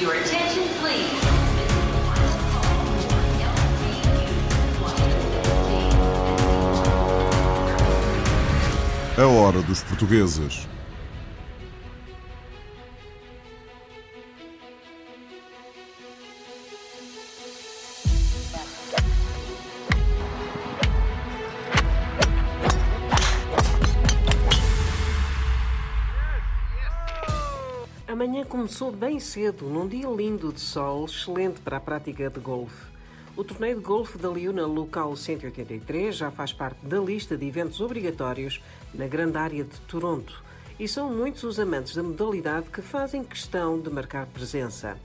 Your attention, please. A hora dos portugueses. Começou bem cedo, num dia lindo de sol, excelente para a prática de golfe. O torneio de golfe da Liuna Local 183 já faz parte da lista de eventos obrigatórios na grande área de Toronto. E são muitos os amantes da modalidade que fazem questão de marcar presença.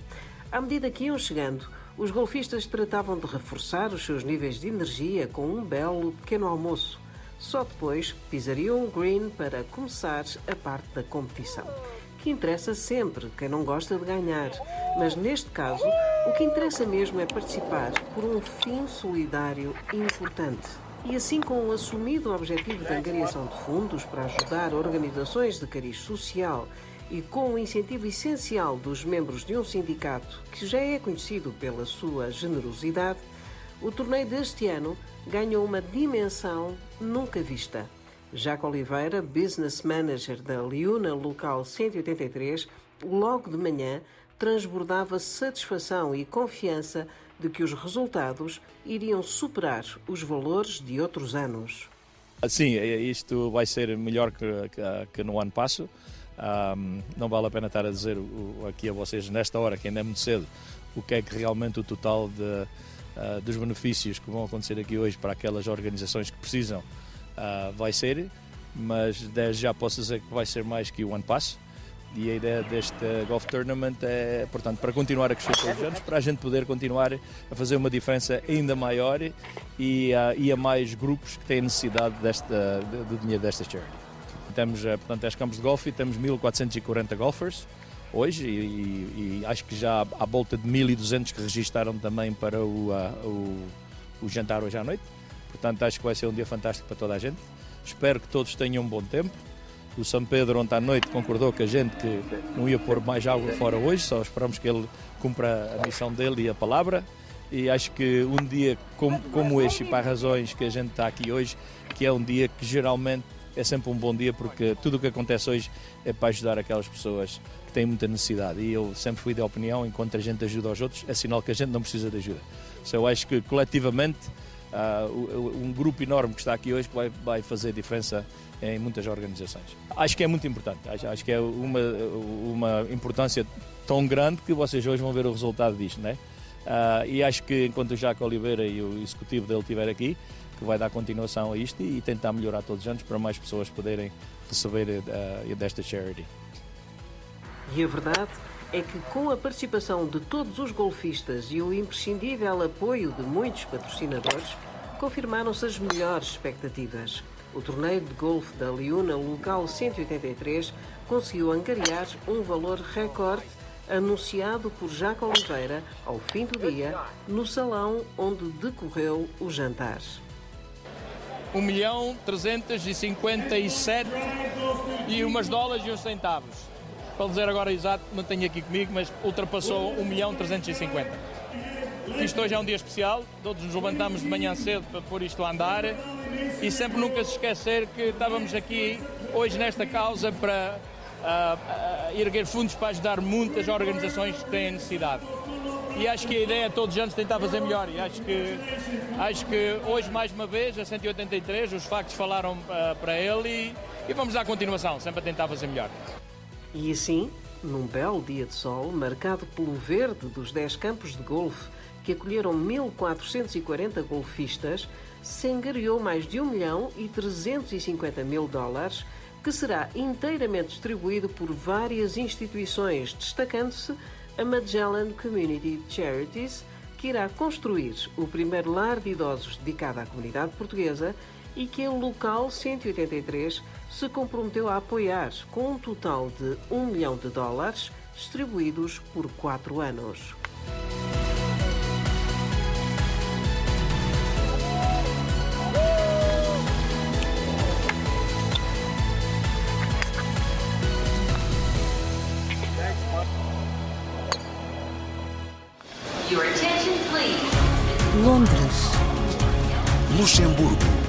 À medida que iam chegando, os golfistas tratavam de reforçar os seus níveis de energia com um belo pequeno almoço. Só depois pisariam o green para começar a parte da competição que interessa sempre quem não gosta de ganhar. Mas neste caso, o que interessa mesmo é participar por um fim solidário importante. E assim, com o assumido objetivo de angariação de fundos para ajudar organizações de cariz social e com o incentivo essencial dos membros de um sindicato que já é conhecido pela sua generosidade, o torneio deste ano ganhou uma dimensão nunca vista. Jaco Oliveira, Business Manager da Liuna Local 183, logo de manhã transbordava satisfação e confiança de que os resultados iriam superar os valores de outros anos. Sim, é, isto vai ser melhor que, que, que no ano passado. Um, não vale a pena estar a dizer aqui a vocês, nesta hora, que ainda é muito cedo, o que é que realmente o total de, uh, dos benefícios que vão acontecer aqui hoje para aquelas organizações que precisam uh, vai ser, mas desde já posso dizer que vai ser mais que o ano passo. E a ideia deste Golf Tournament é, portanto, para continuar a crescer todos os anos, para a gente poder continuar a fazer uma diferença ainda maior e, uh, e a mais grupos que têm necessidade desta, do dinheiro desta charity. Temos, uh, portanto, as campos de golfe e temos 1440 golfers hoje e, e, acho que já há volta de 1200 que registaram também para o, uh, o, o jantar hoje à noite. Portanto, acho que vai ser um dia fantástico para toda a gente. Espero que todos tenham um bom tempo. O São Pedro ontem à noite concordou com a gente que não ia pôr mais água fora hoje, só esperamos que ele cumpra a missão dele e a palavra. E acho que um dia como, como este, para razões que a gente está aqui hoje, que é um dia que geralmente é sempre um bom dia porque tudo o que acontece hoje é para ajudar aquelas pessoas que têm muita necessidade. E eu sempre fui da opinião, enquanto a gente ajuda aos outros, é sinal que a gente não precisa de ajuda. So, eu acho que coletivamente uh, um grupo enorme que está aqui hoje vai, vai fazer diferença em muitas organizações. Acho que é muito importante, acho, acho que é uma, uma importância tão grande que vocês hoje vão ver o resultado disto, né? Uh, e acho que enquanto o Jaco Oliveira e o executivo dele estiver aqui, que vai dar continuação a isto e tentar melhorar todos os anos para mais pessoas poderem receber uh, desta charity. E a verdade é que, com a participação de todos os golfistas e o imprescindível apoio de muitos patrocinadores, confirmaram-se as melhores expectativas. O torneio de golfe da Liuna Local 183 conseguiu angariar um valor recorde anunciado por Jaco Oliveira ao fim do dia no salão onde decorreu o jantar. 1 milhão 357 e umas dólares e uns centavos para dizer agora exato, não tenho aqui comigo, mas ultrapassou 1 milhão 350. Isto hoje é um dia especial, todos nos levantamos de manhã cedo para pôr isto a andar e sempre nunca se esquecer que estávamos aqui hoje nesta causa para uh, uh, erguer fundos para ajudar muitas organizações que têm necessidade. E acho que a ideia é todos os anos tentar fazer melhor. E acho que, acho que hoje, mais uma vez, a 183, os factos falaram uh, para ele e, e vamos dar continuação, sempre a tentar fazer melhor. E assim, num belo dia de sol, marcado pelo verde dos 10 campos de golfe que acolheram 1.440 golfistas, se engariou mais de 1 milhão e 350 mil dólares, que será inteiramente distribuído por várias instituições, destacando-se a Magellan Community Charities, que irá construir o primeiro lar de idosos dedicado à comunidade portuguesa e que o local 183 se comprometeu a apoiar com um total de 1 milhão de dólares distribuídos por quatro anos. Your attention, please. Londres, Luxemburgo,